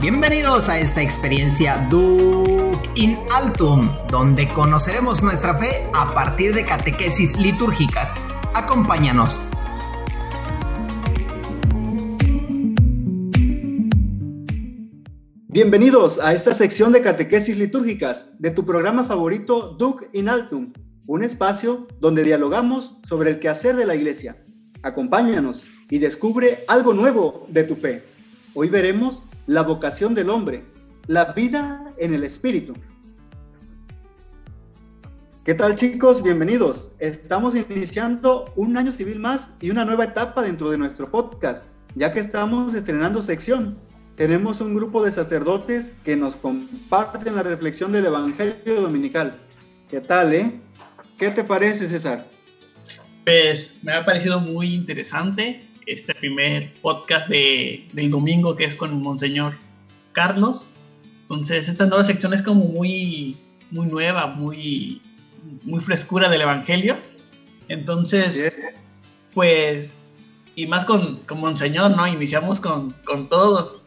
Bienvenidos a esta experiencia Duc in Altum, donde conoceremos nuestra fe a partir de catequesis litúrgicas. Acompáñanos. Bienvenidos a esta sección de catequesis litúrgicas de tu programa favorito Duc in Altum, un espacio donde dialogamos sobre el quehacer de la iglesia. Acompáñanos y descubre algo nuevo de tu fe. Hoy veremos la vocación del hombre, la vida en el espíritu. ¿Qué tal chicos? Bienvenidos. Estamos iniciando un año civil más y una nueva etapa dentro de nuestro podcast, ya que estamos estrenando sección tenemos un grupo de sacerdotes que nos comparten la reflexión del Evangelio Dominical. ¿Qué tal, eh? ¿Qué te parece, César? Pues me ha parecido muy interesante este primer podcast de, del domingo que es con Monseñor Carlos. Entonces, esta nueva sección es como muy, muy nueva, muy, muy frescura del Evangelio. Entonces, pues, y más con, con Monseñor, ¿no? Iniciamos con, con todo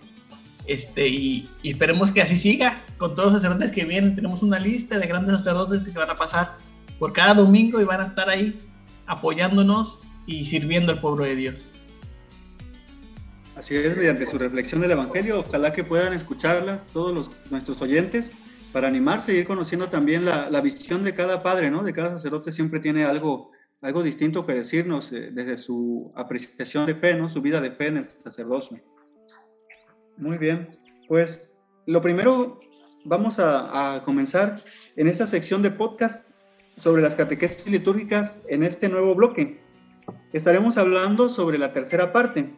este, y, esperemos que así siga con todos los sacerdotes que vienen. Tenemos una lista de grandes sacerdotes que van a pasar por cada domingo y van a estar ahí apoyándonos y sirviendo al pueblo de Dios. Así es, mediante su reflexión del Evangelio, ojalá que puedan escucharlas todos los, nuestros oyentes para animarse y ir conociendo también la, la, visión de cada padre, ¿no? De cada sacerdote siempre tiene algo, algo distinto que decirnos eh, desde su apreciación de fe, ¿no? Su vida de fe en el sacerdocio. Muy bien, pues lo primero vamos a, comenzar en esta sección de podcast sobre las catequesis litúrgicas en este nuevo bloque. Estaremos hablando sobre la tercera parte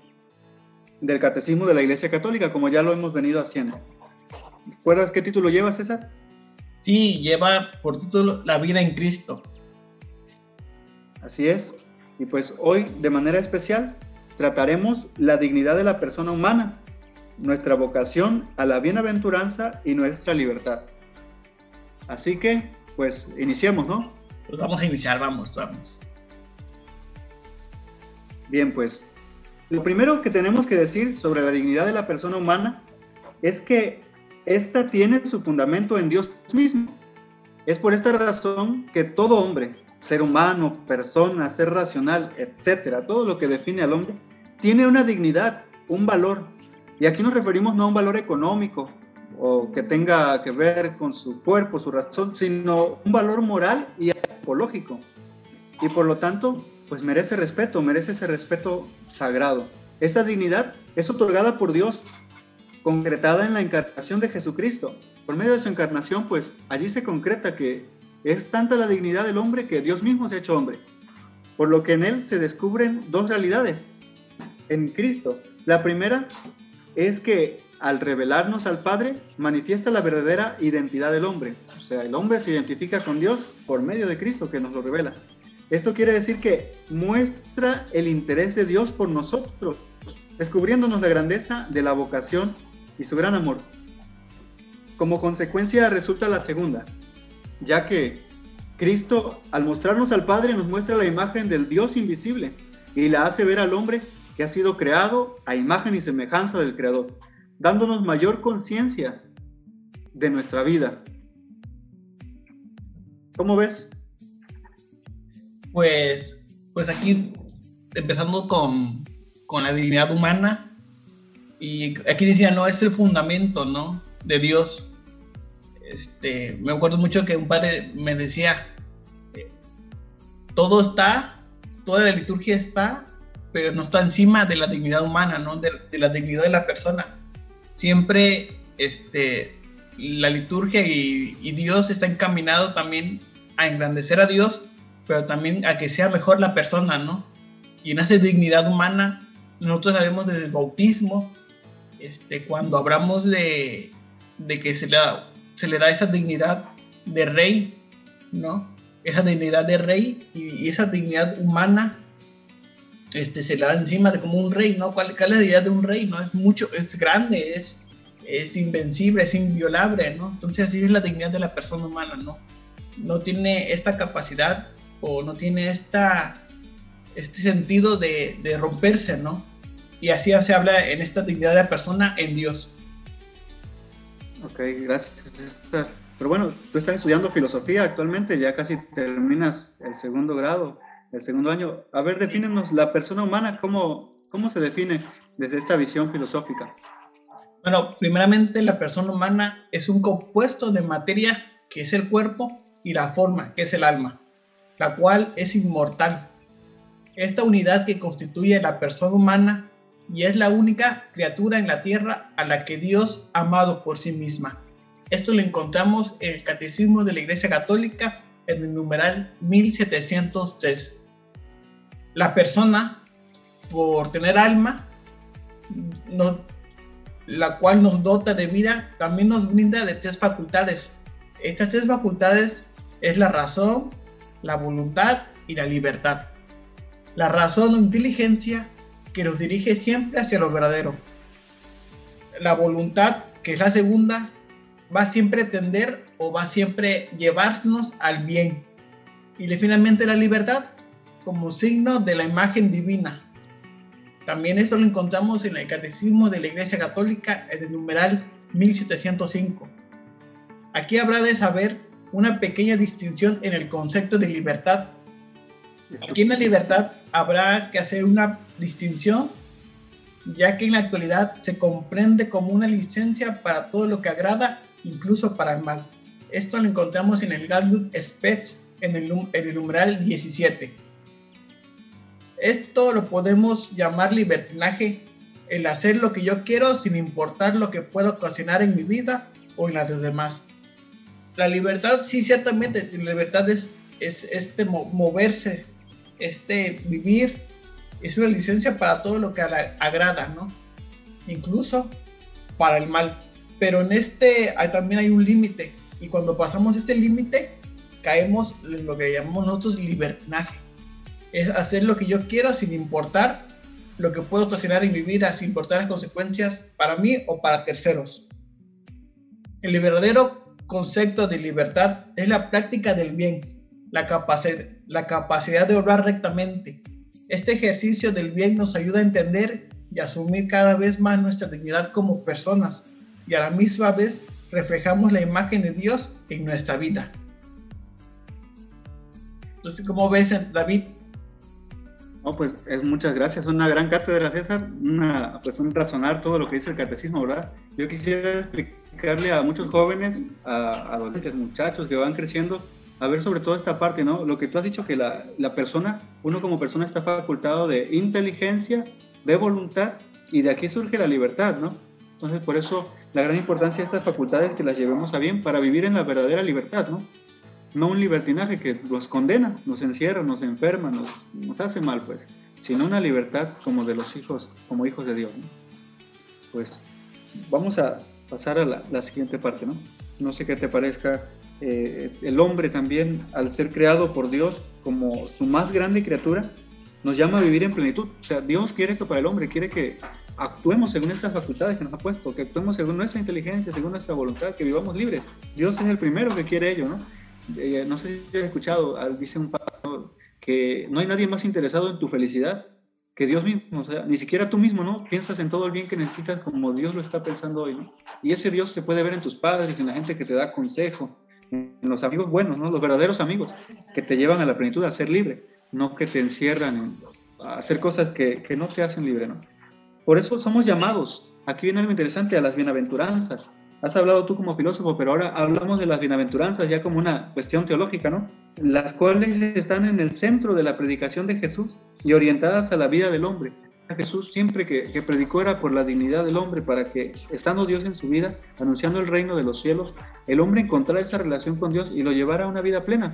del Catecismo de la Iglesia Católica, como ya lo hemos venido haciendo. ¿Recuerdas qué título lleva, César? Sí, lleva por título La vida en Cristo. Así es. Y pues hoy, de manera especial, trataremos la dignidad de la persona humana nuestra vocación a la bienaventuranza y nuestra libertad. Así que, pues, iniciemos, ¿no? Pues vamos a iniciar, vamos, vamos. Bien, pues, lo primero que tenemos que decir sobre la dignidad de la persona humana es que ésta tiene su fundamento en Dios mismo. Es por esta razón que todo hombre, ser humano, persona, ser racional, etcétera, todo lo que define al hombre, tiene una dignidad, un valor, y aquí nos referimos no a un valor económico o que tenga que ver con su cuerpo, su razón, sino un valor moral y ecológico. Y por lo tanto, pues merece respeto, merece ese respeto sagrado. Esa dignidad es otorgada por Dios, concretada en la encarnación de Jesucristo. Por medio de su encarnación, pues allí se concreta que es tanta la dignidad del hombre que Dios mismo se ha hecho hombre. Por lo que en él se descubren dos realidades. En Cristo. La primera es que al revelarnos al Padre, manifiesta la verdadera identidad del hombre. O sea, el hombre se identifica con Dios por medio de Cristo que nos lo revela. Esto quiere decir que muestra el interés de Dios por nosotros, descubriéndonos la grandeza de la vocación y su gran amor. Como consecuencia resulta la segunda, ya que Cristo al mostrarnos al Padre nos muestra la imagen del Dios invisible y la hace ver al hombre que ha sido creado a imagen y semejanza del Creador, dándonos mayor conciencia de nuestra vida. ¿Cómo ves? Pues, pues aquí, empezando con, con la dignidad humana, y aquí decía, no, es el fundamento, ¿no? De Dios. Este, me acuerdo mucho que un padre me decía, eh, todo está, toda la liturgia está pero no está encima de la dignidad humana, ¿no? de, la dignidad de la persona. Siempre este, la liturgia y, Dios está encaminado también a engrandecer a Dios, pero también a que sea mejor la persona, ¿no? En esa dignidad humana, nosotros sabemos desde el bautismo, este, cuando hablamos de, de que se le, da, se le da esa dignidad de rey, ¿no? Esa dignidad de rey y, y esa dignidad humana este, se le da encima de como un rey, ¿no? ¿Cuál, es la idea de un rey? ¿no? Es mucho, es grande, es, es invencible, es inviolable, ¿no? Entonces así es la dignidad de la persona humana, ¿no? No tiene esta capacidad o no tiene esta, este sentido de, romperse, ¿no? Y así se habla en esta dignidad de la persona en Dios. Ok, gracias. Pero bueno, tú estás estudiando filosofía actualmente, ya casi terminas el segundo grado, el segundo año. A ver, defínenos la persona humana, ¿cómo, cómo se define desde esta visión filosófica? Bueno, primeramente la persona humana es un compuesto de materia que es el cuerpo y la forma que es el alma, la cual es inmortal. Esta unidad que constituye la persona humana y es la única criatura en la tierra a la que Dios ha amado por sí misma. Esto lo encontramos en el Catecismo de la Iglesia Católica en el numeral 1703. La persona, por tener alma, la cual nos dota de vida, también nos brinda de tres facultades. Estas tres facultades es la razón, la voluntad y la libertad. La razón o inteligencia que nos dirige siempre hacia lo verdadero. La voluntad, que es la segunda, va siempre a tender o va siempre llevarnos al bien. Y finalmente la libertad como signo de la imagen divina. También esto lo encontramos en el Catecismo de la Iglesia Católica en el numeral 1705. Aquí habrá de saber una pequeña distinción en el concepto de libertad Aquí en la libertad habrá que hacer una distinción, ya que en la actualidad se comprende como una licencia para todo lo que agrada, incluso para el mal. Esto lo encontramos en el Gallup Spetz en el, en el numeral 17. Esto lo podemos llamar libertinaje, el hacer lo que yo quiero sin importar lo que pueda ocasionar en mi vida o en la de los demás. La libertad, sí, ciertamente, la libertad es, es este moverse este vivir es una licencia para todo lo que agrada, ¿no? Incluso para el mal. Pero en este también hay un límite. Y cuando pasamos este límite, caemos en lo que llamamos nosotros libertinaje. Es hacer lo que yo quiero sin importar lo que puedo ocasionar en mi vida, sin importar las consecuencias para mí o para terceros. El verdadero concepto de libertad es la práctica del bien, la, capacidad, la capacidad de obrar rectamente. Este ejercicio del bien nos ayuda a entender y asumir cada vez más nuestra dignidad como personas y a la misma vez reflejamos la imagen de Dios en nuestra vida. Entonces, ¿cómo ves, David? No, pues es, muchas gracias, una gran cátedra, César, una, pues un razonar todo lo que dice el catecismo, ¿verdad? Yo quisiera explicarle a muchos jóvenes, a adolescentes, muchachos que van creciendo, a ver sobre todo esta parte, ¿no? Lo que tú has dicho que la, la persona, uno como persona está facultado de inteligencia, de voluntad y de aquí surge la libertad, ¿no? Entonces por eso la gran importancia de estas facultades que las llevemos a bien para vivir en la verdadera libertad, ¿no? No un libertinaje que nos condena, nos encierra, nos enferma, nos, hace mal, pues, sino una libertad como de los hijos, como hijos de Dios. Pues vamos a pasar a la, la siguiente parte, ¿no? No sé qué te parezca eh, el hombre también, al ser creado por Dios como su más grande criatura, nos llama a vivir en plenitud. O sea, Dios quiere esto para el hombre, quiere que actuemos según estas facultades que nos ha puesto, que actuemos según nuestra inteligencia, según nuestra voluntad, que vivamos libres. Dios es el primero que quiere ello, ¿no? Eh, no sé si has escuchado, dice un pastor, que no hay nadie más interesado en tu felicidad que Dios mismo, o sea, ni siquiera tú mismo, ¿no? Piensas en todo el bien que necesitas como Dios lo está pensando hoy, ¿no? Y ese Dios se puede ver en tus padres, en la gente que te da consejo, en los amigos buenos, ¿no? los verdaderos amigos, que te llevan a la plenitud, a ser libre, no que te encierran a hacer cosas que, que no te hacen libre. ¿no? Por eso somos llamados, aquí viene algo interesante, a las bienaventuranzas. Has hablado tú como filósofo, pero ahora hablamos de las bienaventuranzas ya como una cuestión teológica, ¿no? Las cuales están en el centro de la predicación de Jesús y orientadas a la vida del hombre. Jesús siempre que, predicó era por la dignidad del hombre, para que, estando Dios en su vida, anunciando el reino de los cielos, el hombre encontrara esa relación con Dios y lo llevara a una vida plena.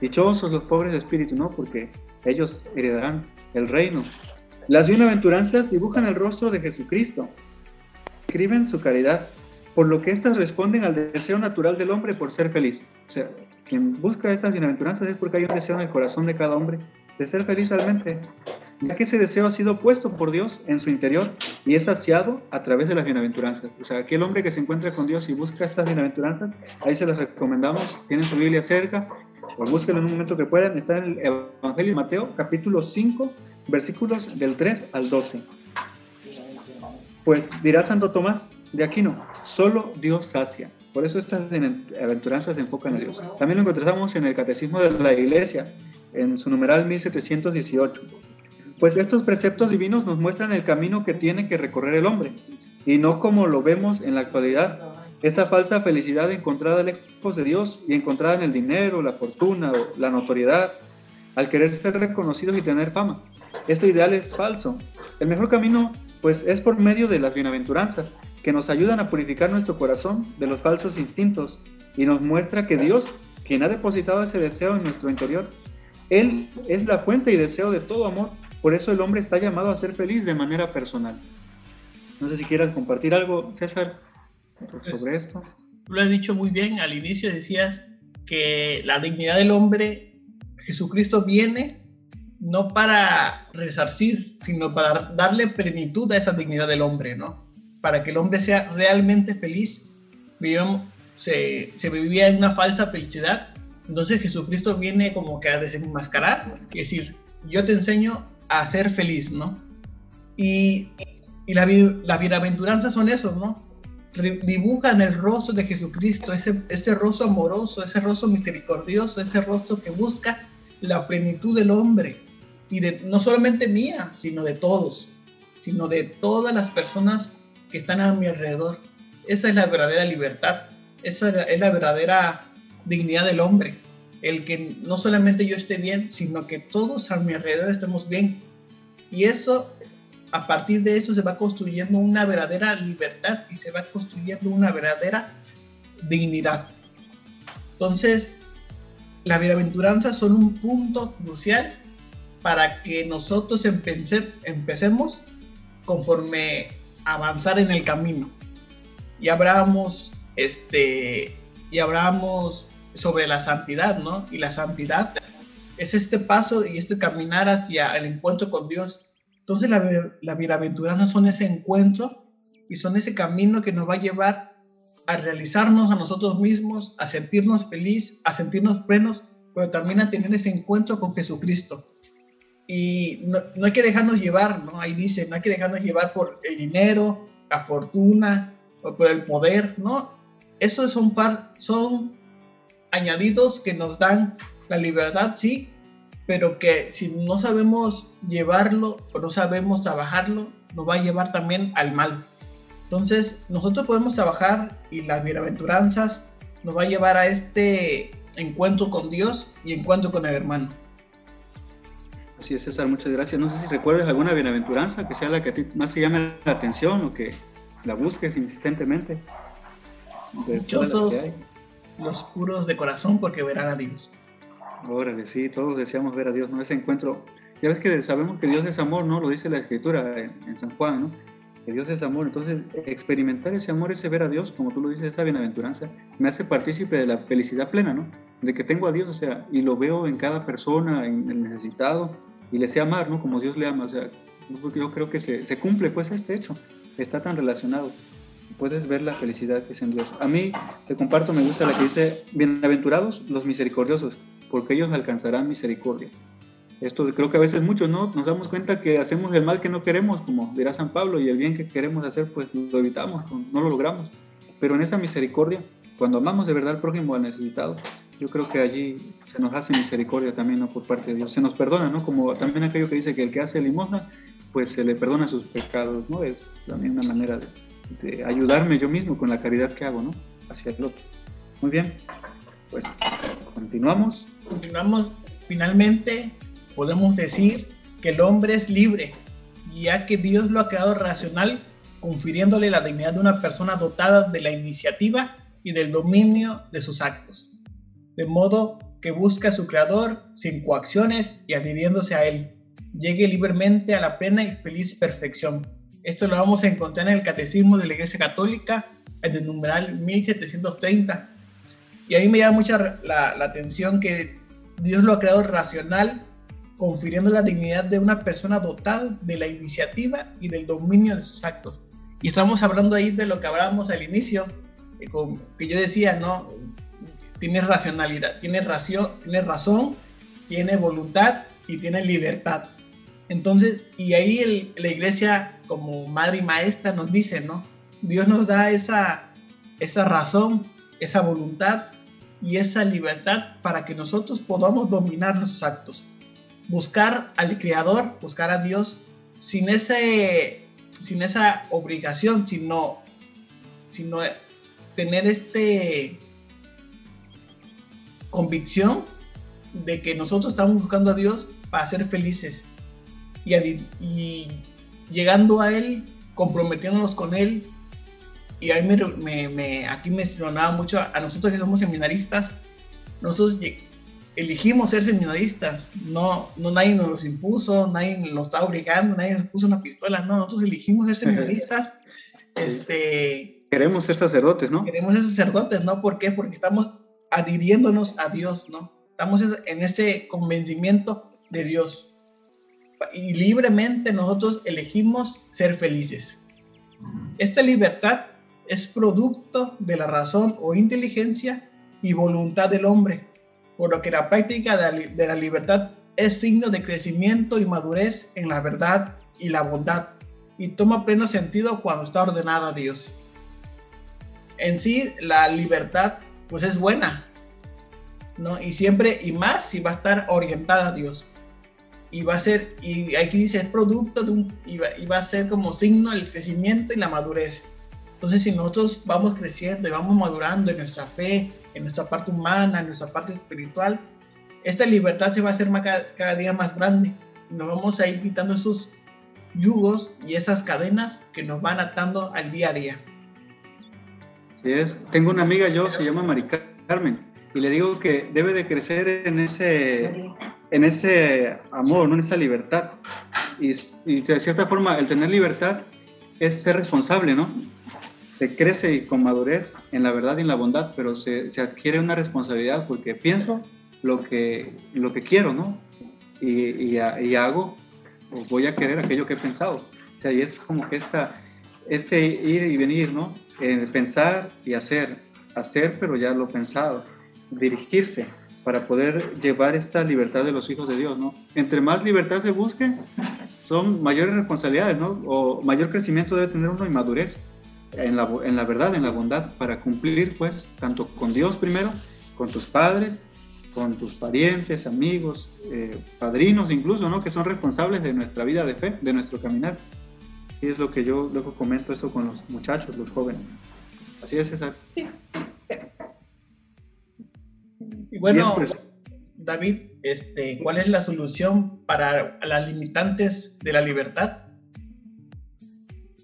Dichosos los pobres de espíritu, ¿no? Porque ellos heredarán el reino. Las bienaventuranzas dibujan el rostro de Jesucristo, escriben su caridad, por lo que éstas responden al deseo natural del hombre por ser feliz. O sea, quien busca estas bienaventuranzas es porque hay un deseo en el corazón de cada hombre de ser feliz realmente ya que ese deseo ha sido puesto por Dios en su interior y es saciado a través de las bienaventuranzas. O sea, aquel hombre que se encuentra con Dios y busca estas bienaventuranzas, ahí se las recomendamos, tienen su Biblia cerca, o búsquenlo en un momento que puedan, está en el Evangelio de Mateo, capítulo 5, versículos del 3 al 12. Pues dirá Santo Tomás de Aquino, solo Dios sacia. Por eso estas aventuranzas se enfocan en Dios. También lo encontramos en el Catecismo de la Iglesia, en su numeral 1718. Pues estos preceptos divinos nos muestran el camino que tiene que recorrer el hombre, y no como lo vemos en la actualidad, esa falsa felicidad encontrada lejos de Dios y encontrada en el dinero, la fortuna o la notoriedad, al querer ser reconocidos y tener fama. Este ideal es falso. El mejor camino pues es por medio de las bienaventuranzas, que nos ayudan a purificar nuestro corazón de los falsos instintos y nos muestra que Dios, quien ha depositado ese deseo en nuestro interior, Él es la fuente y deseo de todo amor, por eso el hombre está llamado a ser feliz de manera personal. No sé si quieras compartir algo, César, sobre pues, esto. Lo has dicho muy bien, al inicio decías que la dignidad del hombre, Jesucristo viene no para resarcir, sino para darle plenitud a esa dignidad del hombre, ¿no? Para que el hombre sea realmente feliz. se, se vivía en una falsa felicidad. Entonces Jesucristo viene como que a desenmascarar y decir, yo te enseño a ser feliz, ¿no? Y, y las la bienaventuranzas son eso, ¿no? Dibujan el rostro de Jesucristo, ese, ese rostro amoroso, ese rostro misericordioso, ese rostro que busca la plenitud del hombre y de no solamente mía, sino de todos, sino de todas las personas que están a mi alrededor. Esa es la verdadera libertad, esa es la verdadera dignidad del hombre, el que no solamente yo esté bien, sino que todos a mi alrededor estemos bien. Y eso, a partir de eso se va construyendo una verdadera libertad y se va construyendo una verdadera dignidad. Entonces, las bienaventuranzas son un punto crucial para que nosotros empecemos conforme avanzar en el camino. Y hablamos, este, y hablamos sobre la santidad, ¿no? Y la santidad es este paso y este caminar hacia el encuentro con Dios. Entonces la, la bienaventuranza son ese encuentro y son ese camino que nos va a llevar a realizarnos a nosotros mismos, a sentirnos felices, a sentirnos plenos, pero también a tener ese encuentro con Jesucristo. Y no, hay que dejarnos llevar, ¿no? Ahí dice, no hay que dejarnos llevar por el dinero, la fortuna, o por el poder, ¿no? Esos son, par, son añadidos que nos dan la libertad, sí, pero que si no sabemos llevarlo o no sabemos trabajarlo, nos va a llevar también al mal. Entonces, nosotros podemos trabajar y las bienaventuranzas nos va a llevar a este encuentro con Dios y encuentro con el hermano. Así es, César, muchas gracias. No sé si recuerdas alguna bienaventuranza que sea la que a ti más te llame la atención o que la busques insistentemente. Dichosos los puros de corazón porque verán a Dios. Órale, sí, todos deseamos ver a Dios, ¿no? Ese encuentro. Ya ves que sabemos que Dios es amor, ¿no? Lo dice la Escritura en, San Juan, ¿no? Que Dios es amor. Entonces, experimentar ese amor, ese ver a Dios, como tú lo dices, esa bienaventuranza, me hace partícipe de la felicidad plena, ¿no? De que tengo a Dios, o sea, y lo veo en cada persona, en el necesitado, y le sé amar, ¿no? Como Dios le ama, o sea, yo creo que se, se cumple pues este hecho, está tan relacionado. Puedes ver la felicidad que es en Dios. A mí, te comparto, me gusta la que dice, bienaventurados los misericordiosos, porque ellos alcanzarán misericordia. Esto creo que a veces muchos no nos damos cuenta que hacemos el mal que no queremos, como dirá San Pablo, y el bien que queremos hacer, pues lo evitamos, no lo logramos. Pero en esa misericordia, cuando amamos de verdad al prójimo, al necesitado, yo creo que allí se nos hace misericordia también ¿no? por parte de Dios. Se nos perdona, ¿no? Como también aquello que dice que el que hace limosna, pues se le perdona sus pecados, ¿no? Es también una manera de, ayudarme yo mismo con la caridad que hago, ¿no? Hacia el otro. Muy bien, pues continuamos. Continuamos. Finalmente, podemos decir que el hombre es libre, ya que Dios lo ha creado racional, confiriéndole la dignidad de una persona dotada de la iniciativa y del dominio de sus actos de modo que busca a su creador sin coacciones y adhiriéndose a él, llegue libremente a la plena y feliz perfección. Esto lo vamos a encontrar en el Catecismo de la Iglesia Católica, en el numeral 1730. Y ahí me llama mucha la, atención que Dios lo ha creado racional, confiriendo la dignidad de una persona dotada de la iniciativa y del dominio de sus actos. Y estamos hablando ahí de lo que hablábamos al inicio, eh, que yo decía, ¿no? tiene racionalidad, tiene, racio, tiene razón, tiene voluntad y tiene libertad. Entonces, y ahí la iglesia como madre y maestra nos dice, ¿no? Dios nos da esa, esa razón, esa voluntad y esa libertad para que nosotros podamos dominar nuestros actos. Buscar al Creador, buscar a Dios sin, ese, sin esa obligación, sino, sino tener este convicción de que nosotros estamos buscando a Dios para ser felices y, llegando a Él, comprometiéndonos con Él. Y ahí me, me, aquí me estrenaba mucho a, nosotros que somos seminaristas. Nosotros elegimos ser seminaristas. No, no nadie nos los impuso, nadie nos está obligando, nadie nos puso una pistola. No, nosotros elegimos ser seminaristas. este, queremos ser sacerdotes, ¿no? Queremos ser sacerdotes, ¿no? ¿Por qué? Porque estamos adhiriéndonos a Dios, ¿no? Estamos en ese convencimiento de Dios y libremente nosotros elegimos ser felices. Esta libertad es producto de la razón o inteligencia y voluntad del hombre, por lo que la práctica de la libertad es signo de crecimiento y madurez en la verdad y la bondad, y toma pleno sentido cuando está ordenada a Dios. En sí, la libertad pues es buena, ¿no? Y siempre, y más si va a estar orientada a Dios y va a ser, y aquí dice, es producto de un, y va, a ser como signo del crecimiento y la madurez. Entonces, si nosotros vamos creciendo y vamos madurando en nuestra fe, en nuestra parte humana, en nuestra parte espiritual, esta libertad se va a hacer cada, día más grande. Nos vamos a ir quitando esos yugos y esas cadenas que nos van atando al día a día. Sí es. Tengo una amiga yo, se llama Mari Carmen, y le digo que debe de crecer en ese en ese amor, ¿no? en esa libertad. Y, de cierta forma, el tener libertad es ser responsable, ¿no? Se crece con madurez en la verdad y en la bondad, pero se, adquiere una responsabilidad porque pienso lo que, lo que quiero, ¿no? Y, y, hago voy a querer aquello que he pensado. O sea, y es como que esta, este ir y venir, ¿no? pensar y hacer, hacer pero ya lo pensado, dirigirse, para poder llevar esta libertad de los hijos de Dios, ¿no? Entre más libertad se busque, son mayores responsabilidades, ¿no? O mayor crecimiento debe tener uno y madurez en la, en la verdad, en la bondad, para cumplir, pues, tanto con Dios primero, con tus padres, con tus parientes, amigos, eh, padrinos incluso, ¿no? Que son responsables de nuestra vida de fe, de nuestro caminar. Y es lo que yo luego comento esto con los muchachos, los jóvenes. Así es, César. Sí. Y bueno, pues. David, este, ¿cuál es la solución para las limitantes de la libertad?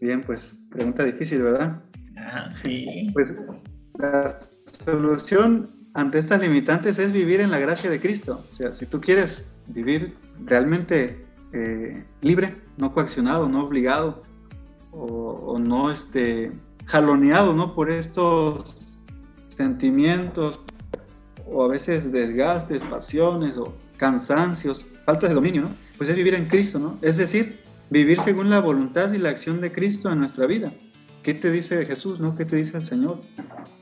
Bien, pues pregunta difícil, ¿verdad? Ah, sí. Pues la solución ante estas limitantes es vivir en la gracia de Cristo. O sea, si tú quieres vivir realmente eh, libre, no coaccionado, no obligado o, o, no este, jaloneado ¿no? por estos sentimientos o a veces desgastes, pasiones o cansancios, falta de dominio, ¿no? Pues es vivir en Cristo, ¿no? Es decir, vivir según la voluntad y la acción de Cristo en nuestra vida. ¿Qué te dice Jesús, no? ¿Qué te dice el Señor?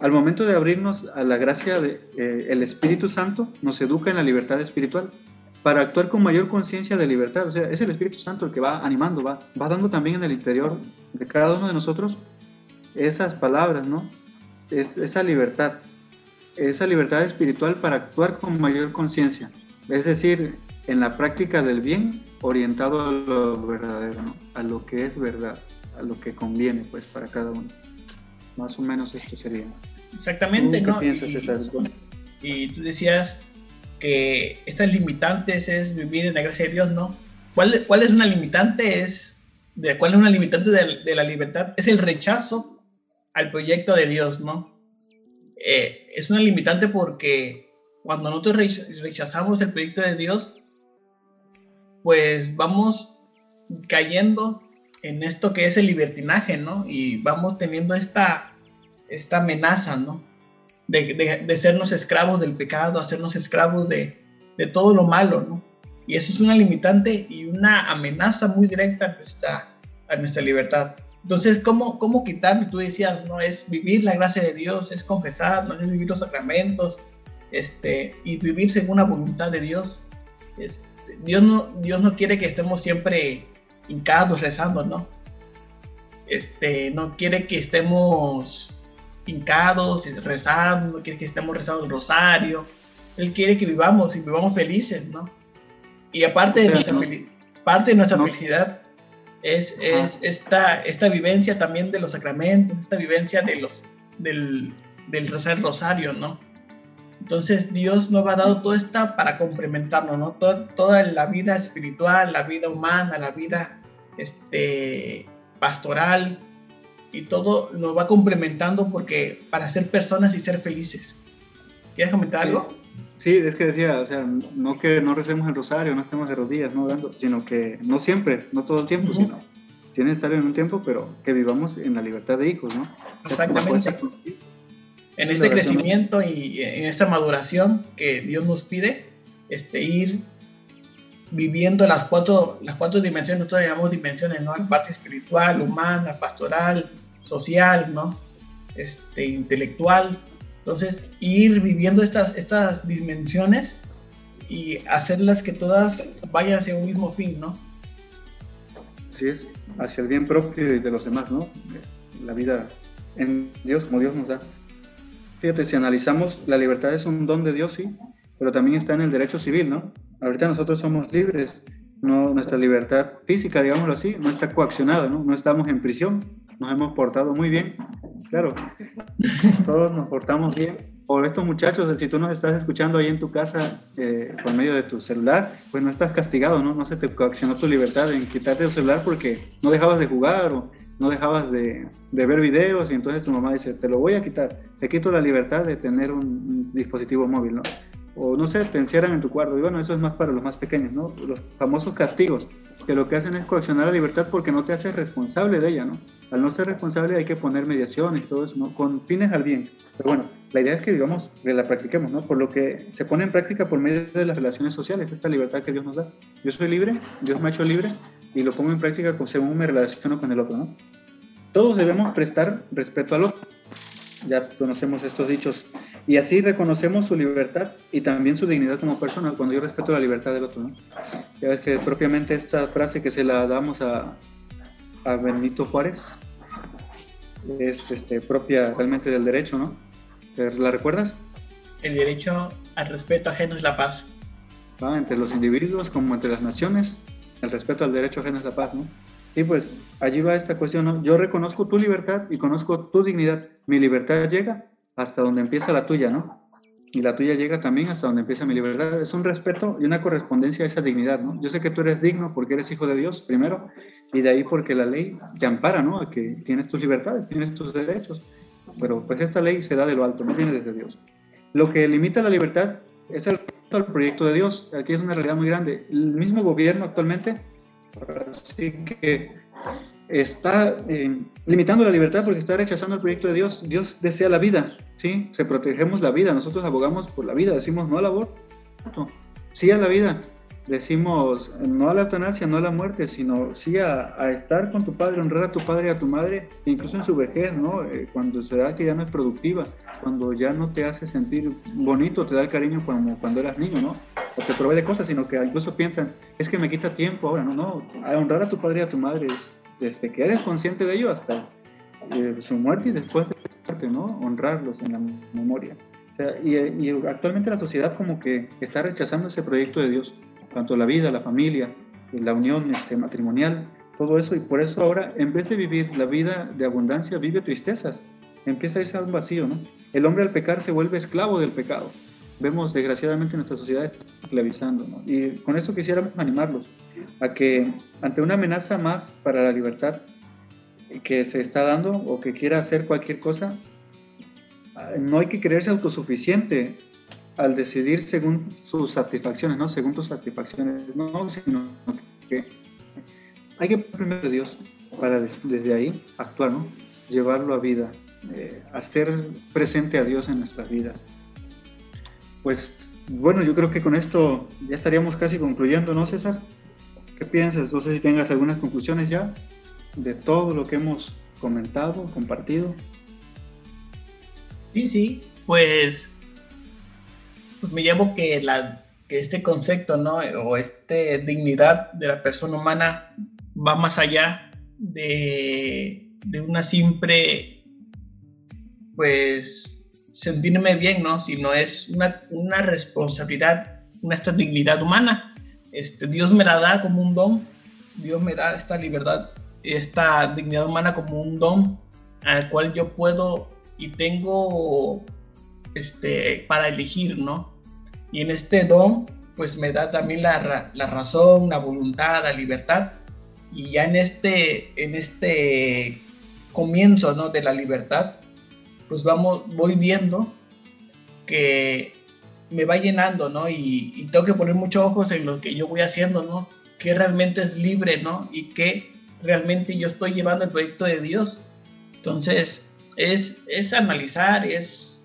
Al momento de abrirnos a la gracia del de, eh, Espíritu Santo, nos educa en la libertad espiritual para actuar con mayor conciencia de libertad. O sea, es el Espíritu Santo el que va animando, va, va dando también en el interior de cada uno de nosotros esas palabras, ¿no? Es, esa libertad esa libertad espiritual para actuar con mayor conciencia, es decir, en la práctica del bien orientado a lo verdadero, a lo que es verdad, a lo que conviene pues para cada uno. Más o menos esto sería. Exactamente, ¿no? piensas, y, y tú decías que estas limitantes es vivir en la gracia de Dios, ¿no? ¿Cuál, cuál es una limitante? Es, de, ¿Cuál es una limitante de, de la libertad? Es el rechazo al proyecto de Dios, ¿no? Eh, es una limitante porque cuando nosotros rechazamos el proyecto de Dios, pues vamos cayendo en esto que es el libertinaje, ¿no? Y vamos teniendo esta, esta amenaza, ¿no? De, de, sernos esclavos del pecado, hacernos esclavos de, de, todo lo malo, ¿no? Y eso es una limitante y una amenaza muy directa a nuestra, a nuestra libertad. Entonces, ¿cómo, cómo quitarme? Tú decías, no es vivir la gracia de Dios, es confesar, no es vivir los sacramentos, este, y vivir según la voluntad de Dios. Este, Dios no, Dios no quiere que estemos siempre hincados rezando, ¿no? Este, no quiere que estemos hincados y rezando, no quiere que estemos rezando el rosario. Él quiere que vivamos y vivamos felices, ¿no? Y aparte de nuestra, parte de nuestra felicidad es, es esta, esta vivencia también de los sacramentos, esta vivencia de los, del, del rezar el rosario, ¿no? Entonces Dios nos ha dado todo esto para complementarnos, ¿no? toda la vida espiritual, la vida humana, la vida este, pastoral y todo nos va complementando porque para ser personas y ser felices. ¿Quieres comentar algo? Sí, es que decía, o sea, no que no recemos el rosario, no estemos de rodillas, no sino que no siempre, no todo el tiempo, sino tiene que estar en un tiempo, pero que vivamos en la libertad de hijos, ¿no? Exactamente. En este crecimiento y en esta maduración que Dios nos pide, este, ir viviendo las cuatro, las cuatro dimensiones, nosotros llamamos dimensiones, ¿no? La parte espiritual, humana, pastoral, social, ¿no? Este, intelectual. Entonces, ir viviendo estas, estas dimensiones y hacerlas que todas vayan hacia un mismo fin, ¿no? Así es, hacia el bien propio y de los demás, ¿no? La vida en Dios, como Dios nos da. Fíjate, si analizamos, la libertad es un don de Dios, sí, pero también está en el derecho civil, ¿no? Ahorita nosotros somos libres, no, nuestra libertad física, digámoslo así, no está coaccionada, ¿no? No estamos en prisión, nos hemos portado muy bien, claro, todos nos portamos bien. O estos muchachos, si tú nos estás escuchando ahí en tu casa eh, por medio de tu celular, pues no estás castigado, ¿no? No se te coaccionó tu libertad en quitarte el celular porque no dejabas de jugar o no dejabas de, ver videos y entonces tu mamá dice, te lo voy a quitar, te quito la libertad de tener un dispositivo móvil, ¿no? o no sé, te encierran en tu cuarto. Y bueno, eso es más para los más pequeños, ¿no? Los famosos castigos, que lo que hacen es coaccionar la libertad porque no te haces responsable de ella, ¿no? Al no ser responsable hay que poner mediación y todo eso. Con fines al bien. Pero bueno, la idea es que vivamos, que la practiquemos, ¿no? Por lo que se pone en práctica por medio de las relaciones sociales, esta libertad que Dios nos da. Yo soy libre, Dios me ha hecho libre y lo pongo en práctica según me relaciono con el otro, ¿no? Todos debemos prestar respeto al otro. Ya conocemos estos dichos y así reconocemos su libertad y también su dignidad como persona cuando yo respeto la libertad del otro. ¿no? Ya ves que propiamente esta frase que se la damos a, a Benito Juárez es este, propia realmente del derecho, ¿no? ¿La recuerdas? El derecho al respeto ajeno es la paz. ¿Va? Entre los individuos como entre las naciones, el respeto al derecho ajeno es la paz, ¿no? Y pues allí va esta cuestión, ¿no? Yo reconozco tu libertad y conozco tu dignidad. Mi libertad llega hasta donde empieza la tuya, ¿no? Y la tuya llega también hasta donde empieza mi libertad. Es un respeto y una correspondencia a esa dignidad, ¿no? Yo sé que tú eres digno porque eres hijo de Dios, primero, y de ahí porque la ley te ampara, ¿no? A que tienes tus libertades, tienes tus derechos. Pero pues esta ley se da de lo alto, no viene desde Dios. Lo que limita la libertad es el, el proyecto de Dios. Aquí es una realidad muy grande. El mismo gobierno actualmente, que está eh, limitando la libertad porque está rechazando el proyecto de Dios. Dios desea la vida, ¿sí? Se protegemos la vida, nosotros abogamos por la vida, decimos no al aborto, sí a la vida, decimos no a la eutanasia, no a la muerte, sino sí a, estar con tu padre, honrar a tu padre y a tu madre, incluso en su vejez, ¿no? Eh, cuando se da que ya no es productiva, cuando ya no te hace sentir bonito, te da el cariño como cuando eras niño, ¿no? O te provee de cosas, sino que incluso piensan, es que me quita tiempo ahora, no, no, a honrar a tu padre y a tu madre es desde que eres consciente de ello hasta eh, su muerte y después de su muerte, ¿no? Honrarlos en la memoria. y, actualmente la sociedad como que está rechazando ese proyecto de Dios, tanto la vida, la familia, la unión este, matrimonial, todo eso, y por eso ahora, en vez de vivir la vida de abundancia, vive tristezas, empieza a irse a un vacío, ¿no? El hombre al pecar se vuelve esclavo del pecado. Vemos desgraciadamente nuestra sociedad esclavizando, ¿no? Y con eso quisiéramos animarlos a que ante una amenaza más para la libertad que se está dando o que quiera hacer cualquier cosa, no hay que creerse autosuficiente al decidir según sus satisfacciones, ¿no? Según tus satisfacciones, no, sino que hay que poner a Dios para desde ahí actuar, ¿no? Llevarlo a vida, eh, hacer presente a Dios en nuestras vidas. Pues bueno, yo creo que con esto ya estaríamos casi concluyendo, ¿no, César? ¿Qué piensas? No sé si tengas algunas conclusiones ya de todo lo que hemos comentado, compartido. Sí, sí, pues, pues me llevo que la, que este concepto, ¿no? O esta dignidad de la persona humana va más allá de, de una simple, pues, sentirme bien, ¿no? Sino es una, una responsabilidad, una esta dignidad humana. Este, Dios me la da como un don, Dios me da esta libertad, esta dignidad humana como un don al cual yo puedo y tengo este, para elegir, ¿no? Y en este don, pues me da también la, la razón, la voluntad, la libertad. Y ya en este, en este comienzo, ¿no? De la libertad, pues vamos, voy viendo que me va llenando, ¿no? Y, y, tengo que poner muchos ojos en lo que yo voy haciendo, ¿no? Que realmente es libre, ¿no? Y que realmente yo estoy llevando el proyecto de Dios. Entonces, es, es analizar, es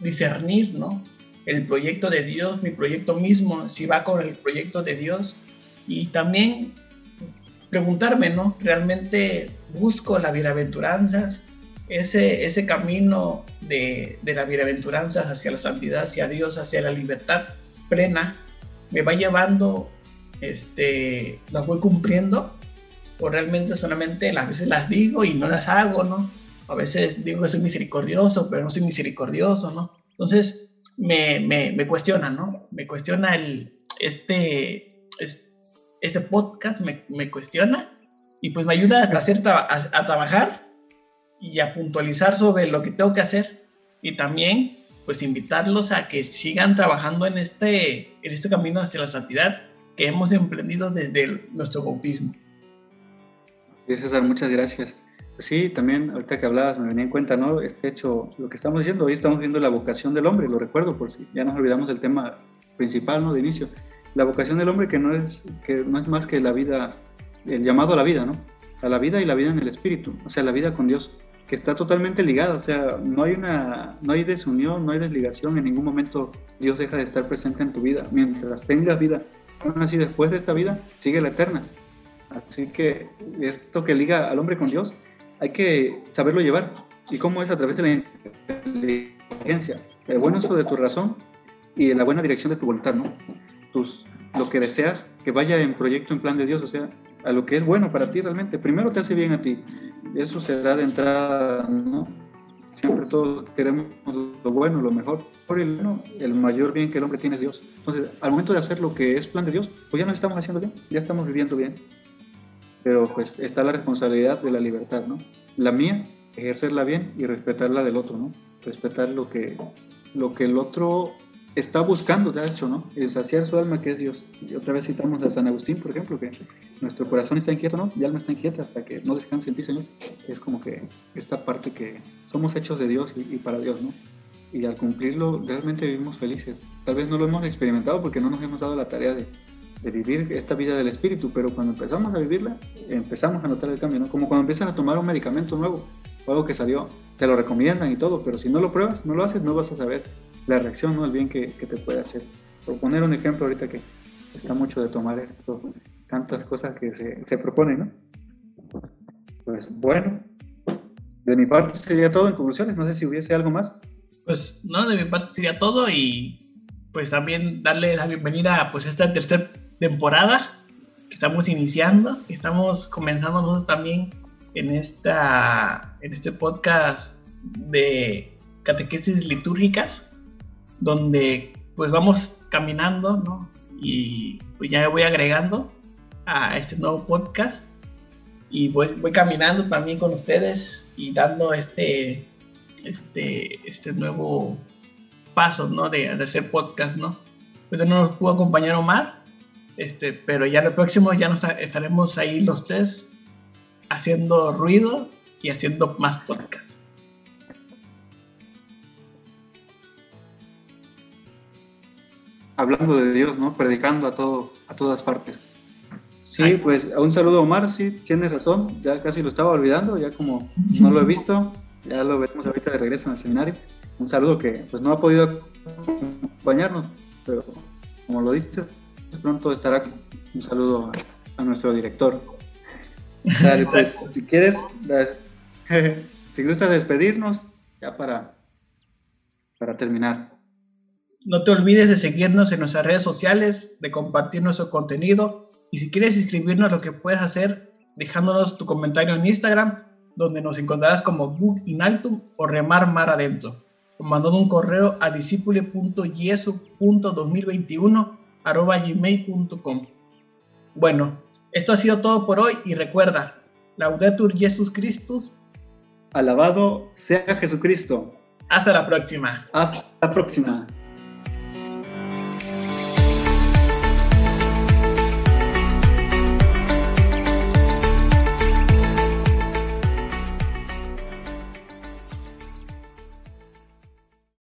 discernir, ¿no? El proyecto de Dios, mi proyecto mismo, si va con el proyecto de Dios. Y también preguntarme, ¿no? ¿Realmente busco las bienaventuranzas? Ese, ese camino de, de las bienaventuranzas hacia la santidad, hacia Dios, hacia la libertad plena, me va llevando, este, las voy cumpliendo o realmente solamente a veces las digo y no las hago, ¿no? A veces digo que soy misericordioso, pero no soy misericordioso, ¿no? Entonces me, me, me cuestiona, ¿no? Me cuestiona el, este, este podcast, me, me cuestiona y pues me ayuda a, hacer, a, a trabajar y a puntualizar sobre lo que tengo que hacer y también pues invitarlos a que sigan trabajando en este, en este camino hacia la santidad que hemos emprendido desde nuestro bautismo. César, muchas gracias. Sí, también ahorita que hablabas me venía en cuenta, ¿no? Este hecho, lo que estamos diciendo, hoy estamos viendo la vocación del hombre, lo recuerdo por si ya nos olvidamos del tema principal, ¿no? De inicio. La vocación del hombre que no es, que no es más que la vida, el llamado a la vida, ¿no? A la vida y la vida en el espíritu, o sea, la vida con Dios, que está totalmente ligada, o sea, no hay una, no hay desunión, no hay desligación, en ningún momento Dios deja de estar presente en tu vida. Mientras tengas vida, aún así después de esta vida, sigue la eterna. Así que esto que liga al hombre con Dios, hay que saberlo llevar. ¿Y cómo es a través de la inteligencia? El buen uso de tu razón y la buena dirección de tu voluntad, ¿no? Tus, lo que deseas que vaya en proyecto, en plan de Dios, o sea, a lo que es bueno para ti realmente. Primero te hace bien a ti. Eso será de entrada, ¿no? Siempre todos queremos lo bueno, lo mejor. Por el, bueno, el mayor bien que el hombre tiene es Dios. Entonces, al momento de hacer lo que es plan de Dios, pues ya no estamos haciendo bien, ya estamos viviendo bien pero pues está la responsabilidad de la libertad, ¿no? La mía, ejercerla bien y respetar la del otro, ¿no? Respetar lo que, lo que el otro está buscando, de hecho, ¿no? El saciar su alma, que es Dios. Y otra vez citamos a San Agustín, por ejemplo, que nuestro corazón está inquieto, ¿no? Y alma está inquieta hasta que no descanse en ti, Señor. Es como que esta parte que somos hechos de Dios y, y para Dios, ¿no? Y al cumplirlo, realmente vivimos felices. Tal vez no lo hemos experimentado porque no nos hemos dado la tarea de, de vivir esta vida del espíritu, pero cuando empezamos a vivirla, empezamos a notar el cambio, ¿no? Como cuando empiezas a tomar un medicamento nuevo, algo que salió, te lo recomiendan y todo, pero si no lo pruebas, no lo haces, no vas a saber la reacción, ¿no? El bien que, que te puede hacer. Por poner un ejemplo ahorita que está mucho de tomar esto, tantas cosas que se, se proponen, ¿no? Pues bueno, de mi parte sería todo en conclusiones, no sé si hubiese algo más. Pues no, de mi parte sería todo y pues también darle la bienvenida pues, a esta tercera temporada que estamos iniciando, que estamos comenzando nosotros también en, esta, en este podcast de catequesis litúrgicas, donde pues vamos caminando, ¿no? Y pues ya voy agregando a este nuevo podcast y voy, voy caminando también con ustedes y dando este, este, este nuevo paso, ¿no? De, de hacer podcast, ¿no? Pues no nos pudo acompañar Omar, este, pero ya el próximo ya nos estaremos ahí los tres haciendo ruido y haciendo más podcasts. Hablando de Dios, ¿no? Predicando a todo, a todas partes. Sí, pues un saludo Omar, sí, tienes razón, ya casi lo estaba olvidando, ya como no lo he visto, ya lo veremos ahorita de regreso en el seminario. Un saludo que pues no ha podido acompañarnos, pero como lo dices, pronto estará aquí. Un saludo a, a nuestro director. Dale, pues, si quieres, si gustas despedirnos, ya para, para terminar. No te olvides de seguirnos en nuestras redes sociales, de compartir nuestro contenido y si quieres inscribirnos lo que puedes hacer dejándonos tu comentario en Instagram, donde nos encontrarás como Book in Altum o Remar Mar Adentro, o mandando un correo a discipule.yesu.2021 gmail.com. Bueno, esto ha sido todo por hoy y recuerda, Laudetur Jesus Christus. Alabado sea Jesucristo. Hasta la próxima. Hasta la próxima.